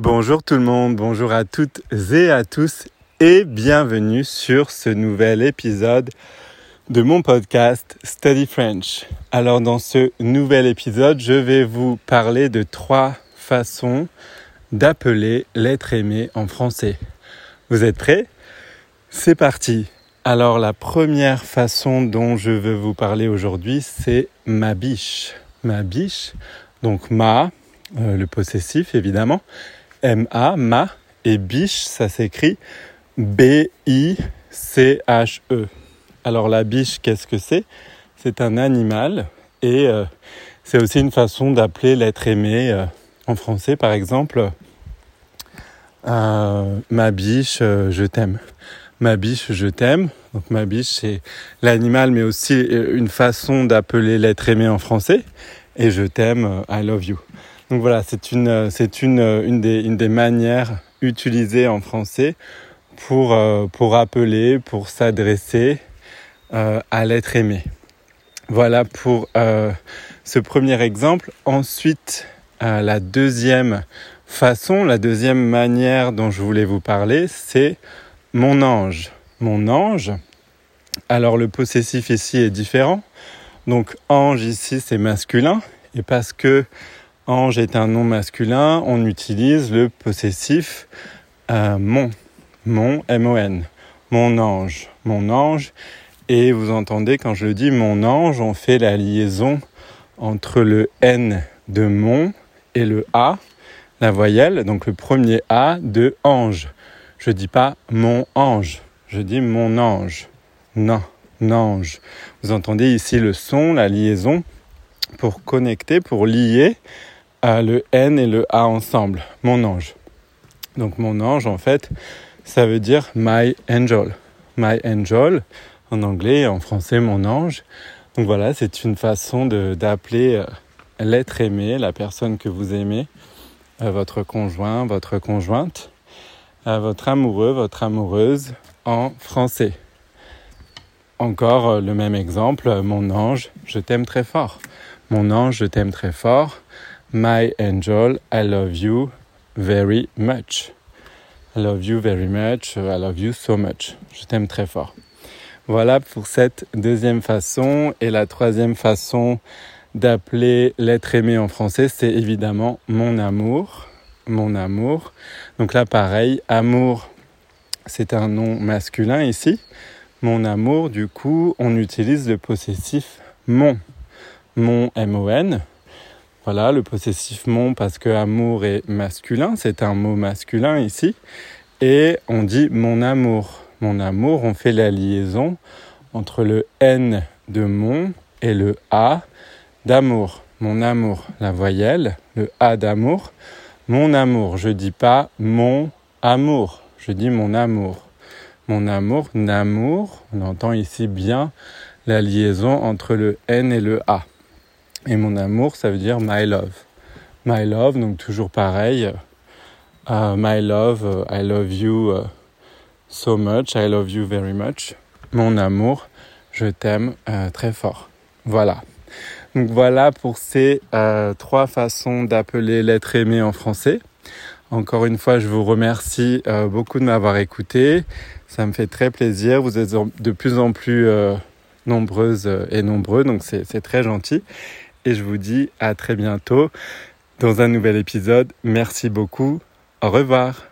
Bonjour tout le monde, bonjour à toutes et à tous et bienvenue sur ce nouvel épisode de mon podcast Study French. Alors dans ce nouvel épisode, je vais vous parler de trois façons d'appeler l'être aimé en français. Vous êtes prêts? C'est parti. Alors la première façon dont je veux vous parler aujourd'hui, c'est ma biche. Ma biche, donc ma, euh, le possessif évidemment, M-A, ma, et biche, ça s'écrit B-I-C-H-E. Alors la biche, qu'est-ce que c'est? C'est un animal et euh, c'est aussi une façon d'appeler l'être aimé euh, en français, par exemple, euh, ma biche, je t'aime. Ma biche, je t'aime. Donc ma biche, c'est l'animal, mais aussi une façon d'appeler l'être aimé en français. Et je t'aime, I love you. Donc voilà, c'est une, c'est une, une, des, une des manières utilisées en français pour, euh, pour appeler, pour s'adresser euh, à l'être aimé. Voilà pour euh, ce premier exemple. Ensuite, la deuxième façon, la deuxième manière dont je voulais vous parler, c'est mon ange. Mon ange. Alors le possessif ici est différent. Donc ange ici c'est masculin et parce que Ange est un nom masculin, on utilise le possessif euh, mon, mon, M-O-N, mon ange, mon ange. Et vous entendez, quand je dis mon ange, on fait la liaison entre le N de mon et le A, la voyelle, donc le premier A de ange. Je dis pas mon ange, je dis mon ange. Non, ange. Vous entendez ici le son, la liaison pour connecter, pour lier le N et le A ensemble, mon ange. Donc mon ange, en fait, ça veut dire my angel. My angel, en anglais et en français, mon ange. Donc voilà, c'est une façon d'appeler euh, l'être aimé, la personne que vous aimez, euh, votre conjoint, votre conjointe, euh, votre amoureux, votre amoureuse en français. Encore le même exemple, mon ange, je t'aime très fort. Mon ange, je t'aime très fort. My angel, I love you very much. I love you very much. I love you so much. Je t'aime très fort. Voilà pour cette deuxième façon. Et la troisième façon d'appeler l'être aimé en français, c'est évidemment mon amour. Mon amour. Donc là, pareil, amour, c'est un nom masculin ici. Mon amour, du coup, on utilise le possessif mon. Mon M-O-N. Voilà, le possessif mon parce que amour est masculin, c'est un mot masculin ici. Et on dit mon amour. Mon amour, on fait la liaison entre le N de mon et le A d'amour. Mon amour, la voyelle, le A d'amour. Mon amour, je dis pas mon amour, je dis mon amour. Mon amour, n'amour, on entend ici bien la liaison entre le N et le A. Et mon amour, ça veut dire my love. My love, donc toujours pareil. Uh, my love, uh, I love you uh, so much, I love you very much. Mon amour, je t'aime très fort. Voilà. Donc voilà pour ces euh, trois façons d'appeler l'être aimé en français. Encore une fois, je vous remercie euh, beaucoup de m'avoir écouté. Ça me fait très plaisir. Vous êtes de plus en plus euh, nombreuses et nombreux, donc c'est très gentil et je vous dis à très bientôt dans un nouvel épisode. Merci beaucoup. Au revoir.